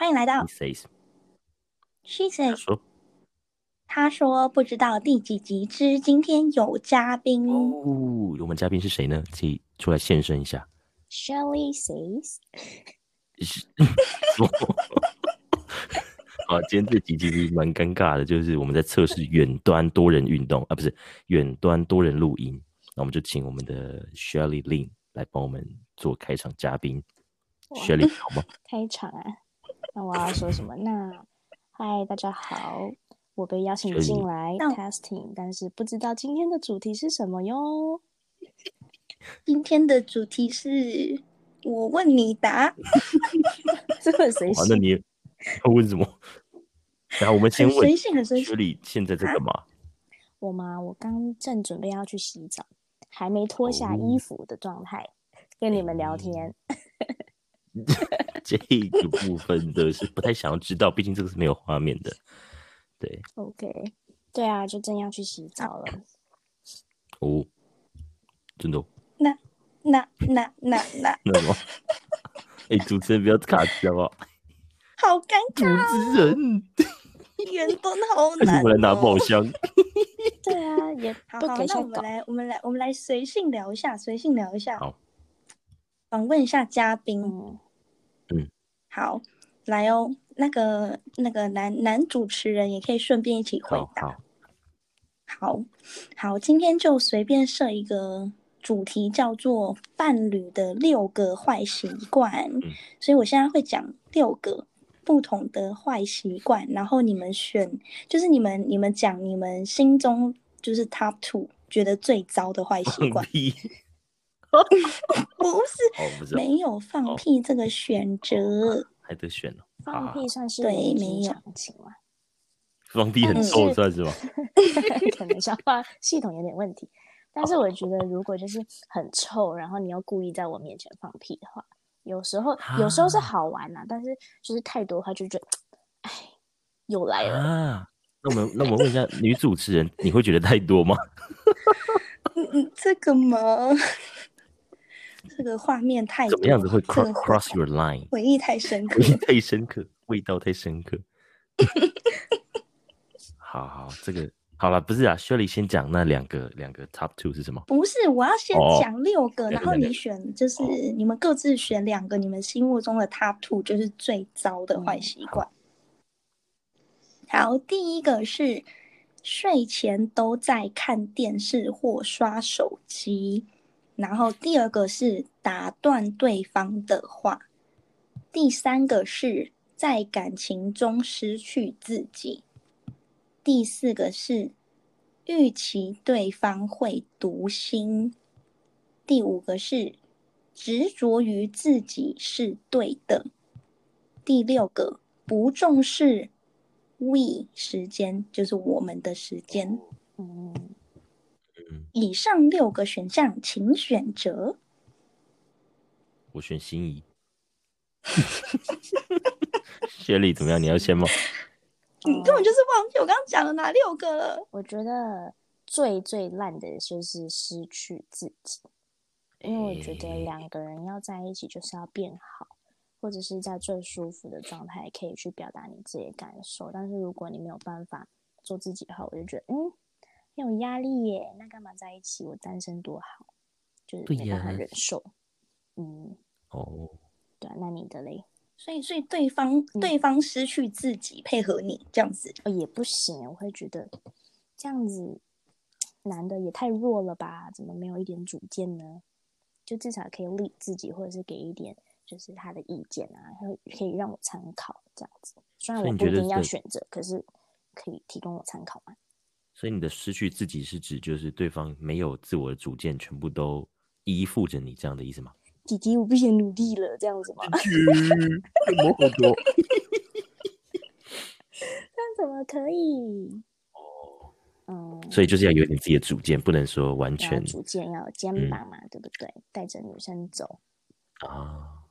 欢迎来到。She says. She says. 说。他说不知道第几集之今天有嘉宾哦。我们嘉宾是谁呢？可以出来现身一下。Shelly says. 啊，今天这集其实蛮尴尬的，就是我们在测试远端多人运动啊，不是远端多人录音。那我们就请我们的 Shelly Lin 来帮我们做开场嘉宾。Shelly 好吗？开场啊？那我要说什么？那嗨，大家好，我被邀请进来 testing，但是不知道今天的主题是什么哟。今天的主题是我问你答，这么随性。那你要问什么？然后我们先问，随性很随性。Shelly 现在在干嘛？我吗？我刚正准备要去洗澡，还没脱下衣服的状态，哦、跟你们聊天。这个部分的是不太想要知道，毕竟这个是没有画面的。对，OK，对啊，就正要去洗澡了。哦，真的、哦？那那那那那 那么？哎、欸，主持人不要卡掉啊！好尴尬、哦，主持人，远端好 难、哦。我来拿宝箱。对啊，也不好，好，那我们来，我们来，我们来随性聊一下，随性聊一下。好。访问一下嘉宾，嗯，好，来哦，那个那个男男主持人也可以顺便一起回答，好，好，好，今天就随便设一个主题，叫做伴侣的六个坏习惯，嗯，所以我现在会讲六个不同的坏习惯，然后你们选，就是你们你们讲你们心中就是 top two 觉得最糟的坏习惯。不是，哦、不是没有放屁这个选择，还得选呢。放屁算是对，没有。放屁很臭算是吧？可能消化系统有点问题。但是我觉得，如果就是很臭，然后你要故意在我面前放屁的话，有时候有时候是好玩呐、啊，但是就是太多的话，就觉得哎，又来了。啊、那我们那我们问一下女主持人，你会觉得太多吗？嗯嗯，这个吗？这个画面太怎么样子会 cross cross your line？回忆太深刻，回忆太深刻，味道太深刻。好好，这个好了，不是啊，Shelly 先讲那两个两个 top two 是什么？不是，我要先讲六个，哦、然后你选，就是你们各自选两个，你们心目中的 top two 就是最糟的坏习惯。嗯、好，好，第一个是睡前都在看电视或刷手机。然后第二个是打断对方的话，第三个是在感情中失去自己，第四个是预期对方会读心，第五个是执着于自己是对的，第六个不重视 we 时间，就是我们的时间。嗯。以上六个选项，请选择。我选心仪。雪莉怎么样？你要先吗？你根本就是忘记我刚刚讲了哪六个了。我觉得最最烂的就是失去自己，因为我觉得两个人要在一起就是要变好，或者是在最舒服的状态可以去表达你自己的感受。但是如果你没有办法做自己的话，我就觉得嗯。有压力耶，那干嘛在一起？我单身多好，就是没办法忍受。嗯，哦，对啊，那你的嘞？所以，所以对方、嗯、对方失去自己配合你这样子，哦，也不行。我会觉得这样子男的也太弱了吧？怎么没有一点主见呢？就至少可以立自己，或者是给一点就是他的意见啊，会可以让我参考这样子。虽然我不一定要选择，可是可以提供我参考嘛。所以你的失去自己是指就是对方没有自我的主见，全部都依附着你这样的意思吗？姐姐，我不想努力了，这样子吗？怎么好多？那怎么可以？哦，嗯，所以就是要有点自己的主见，不能说完全主见要有肩膀嘛，嗯、对不对？带着女生走啊，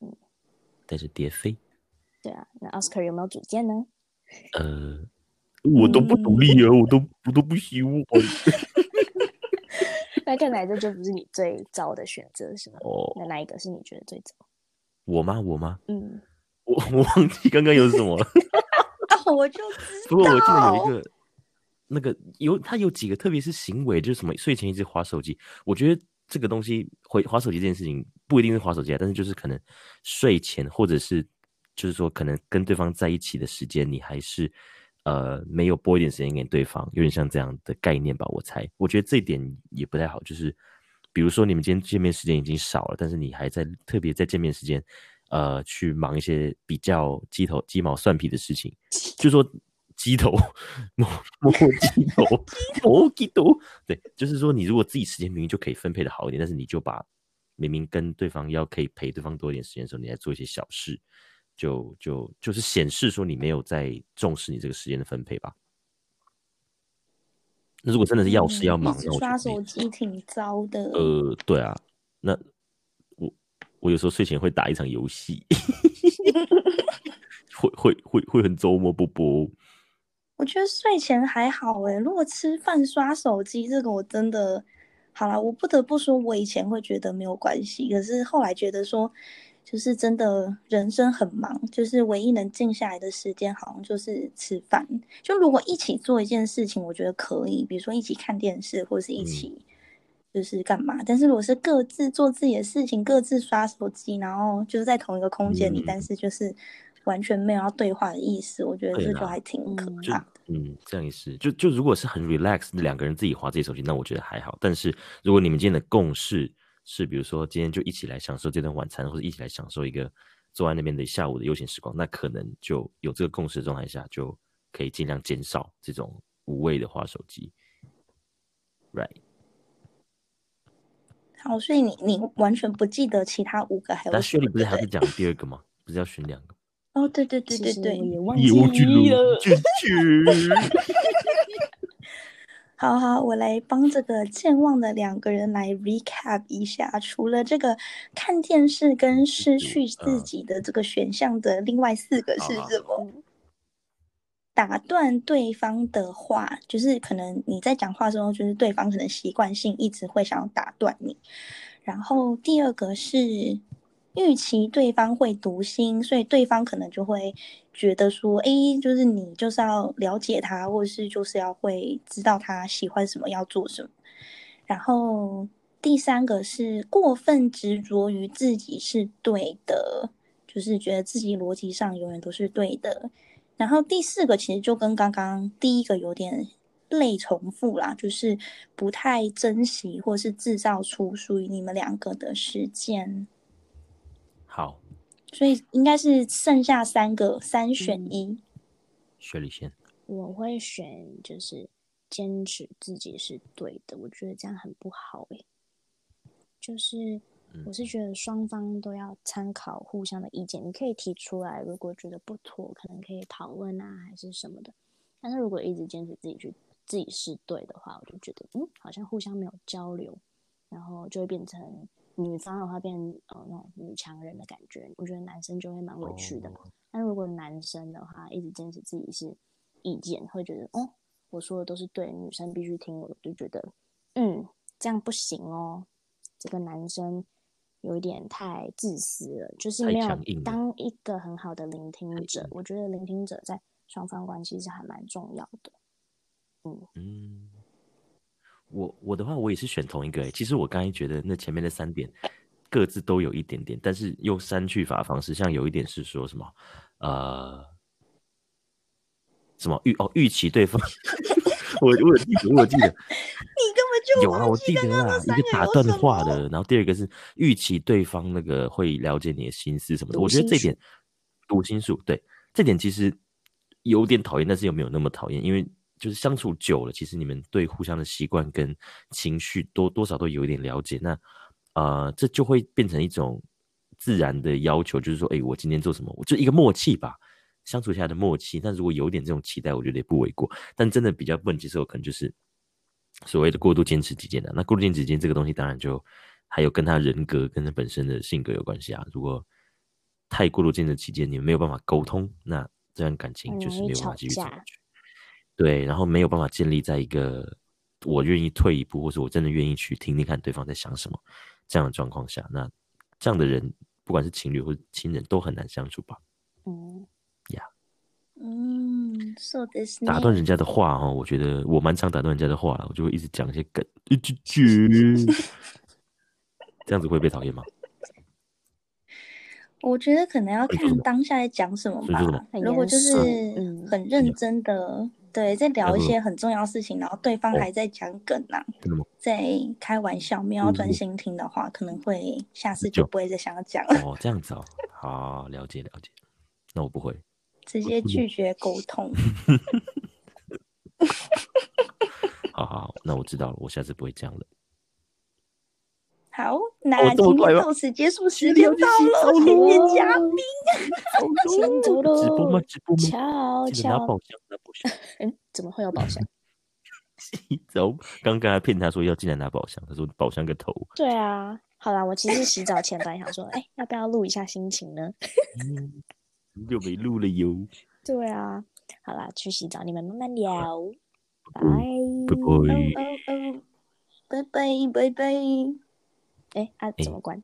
嗯，带着蝶飞。对啊，那 Oscar 有没有主见呢？呃。我都不努力啊，嗯、我都我都不希望。那看来这就不是你最糟的选择，是吗？哦，那哪一个是你觉得最糟？我吗？我吗？嗯，我我忘记刚刚有什么了。我就知道。不过我记得有一个，那个有他有几个，特别是行为，就是什么睡前一直划手机。我觉得这个东西会划手机这件事情不一定是划手机啊，但是就是可能睡前或者是就是说可能跟对方在一起的时间，你还是呃没有拨一点时间给对方，有点像这样的概念吧。我猜，我觉得这一点也不太好。就是比如说你们今天见面时间已经少了，但是你还在特别在见面时间。呃，去忙一些比较鸡头鸡毛蒜皮的事情，就说鸡头摸摸鸡头 摸鸡头，对，就是说你如果自己时间明明就可以分配的好一点，但是你就把明明跟对方要可以陪对方多一点时间的时候，你来做一些小事，就就就是显示说你没有在重视你这个时间的分配吧。那如果真的是要事要忙，嗯、刷手机挺糟的。呃，对啊，那。我我有时候睡前会打一场游戏，会会会会很周末不播。我觉得睡前还好哎，如果吃饭刷手机，这个我真的好了。我不得不说，我以前会觉得没有关系，可是后来觉得说，就是真的人生很忙，就是唯一能静下来的时间，好像就是吃饭。就如果一起做一件事情，我觉得可以，比如说一起看电视，或者是一起。嗯就是干嘛？但是如果是各自做自己的事情，各自刷手机，然后就是在同一个空间里，嗯、但是就是完全没有要对话的意思，我觉得这就还挺可怕的。嗯，这样也是。就就如果是很 relax，两个人自己划自己手机，那我觉得还好。但是如果你们今天的共识是，比如说今天就一起来享受这顿晚餐，或者一起来享受一个坐在那边的下午的悠闲时光，那可能就有这个共识的状态下，就可以尽量减少这种无谓的划手机。Right。好，所以你你完全不记得其他五个还有？但雪莉不是还是讲第二个吗？不是要选两个？哦，对对对对对，也忘记了。好好，我来帮这个健忘的两个人来 recap 一下，除了这个看电视跟失去自己的这个选项的另外四个是什么？打断对方的话，就是可能你在讲话的时候，就是对方可能习惯性一直会想要打断你。然后第二个是预期对方会读心，所以对方可能就会觉得说，哎，就是你就是要了解他，或者是就是要会知道他喜欢什么，要做什么。然后第三个是过分执着于自己是对的，就是觉得自己逻辑上永远都是对的。然后第四个其实就跟刚刚第一个有点类重复啦，就是不太珍惜或是制造出属于你们两个的时间。好，所以应该是剩下三个，三选一。雪莉先，我会选就是坚持自己是对的，我觉得这样很不好诶，就是。我是觉得双方都要参考互相的意见，你可以提出来，如果觉得不妥，可能可以讨论啊，还是什么的。但是如果一直坚持自己去自己是对的话，我就觉得嗯，好像互相没有交流，然后就会变成女方的话变呃那种女强人的感觉，我觉得男生就会蛮委屈的。但如果男生的话一直坚持自己是意见，会觉得哦，我说的都是对，女生必须听我的，就觉得嗯，这样不行哦，这个男生。有一点太自私了，就是没有当一个很好的聆听者。我觉得聆听者在双方关系是还蛮重要的。嗯嗯，我我的话，我也是选同一个。其实我刚才觉得那前面的三点各自都有一点点，但是用删去法方式，像有一点是说什么呃什么预哦预期对方。我我有记得，我有记得，你根本就有啊，我记得啊，一个打断话的，然后第二个是预期对方那个会了解你的心思什么的。我觉得这点读心术，对，这点其实有点讨厌，但是又没有那么讨厌，因为就是相处久了，其实你们对互相的习惯跟情绪多多少都有一点了解，那呃，这就会变成一种自然的要求，就是说，哎，我今天做什么，我就一个默契吧。相处下来的默契，但如果有点这种期待，我觉得也不为过。但真的比较不能接受，可能就是所谓的过度坚持己见的。那过度坚持己见这个东西，当然就还有跟他人格、跟他本身的性格有关系啊。如果太过度坚持己见，你们没有办法沟通，那这段感情就是没有办法继续走下去。对，然后没有办法建立在一个我愿意退一步，或者我真的愿意去听听看对方在想什么这样的状况下，那这样的人，不管是情侣或者亲人，都很难相处吧。嗯呀，嗯，so this 打断人家的话哦，我觉得我蛮常打断人家的话，我就会一直讲一些梗，一句句，这样子会被讨厌吗？我觉得可能要看当下在讲什么吧。如果就是很认真的，对，在聊一些很重要的事情，然后对方还在讲梗啊，在开玩笑，没有专心听的话，可能会下次就不会再想要讲了。哦，这样子哦，好，了解了解。那我不会，直接拒绝沟通。好好好，那我知道了，我下次不会这样了。好，那今天到此结束，时间到了，谢谢嘉宾。先走喽，直播吗？直播吗？敲敲。拿宝箱，拿宝箱。哎，怎么会有宝箱？洗澡，刚刚还骗他说要进来拿宝箱，他说宝箱个头。对啊，好啦，我其实洗澡前本来想说，哎，要不要录一下心情呢？很久没录了哟。对啊，好啦，去洗澡，你们慢慢聊。拜拜拜拜拜拜。哎，啊，怎么关？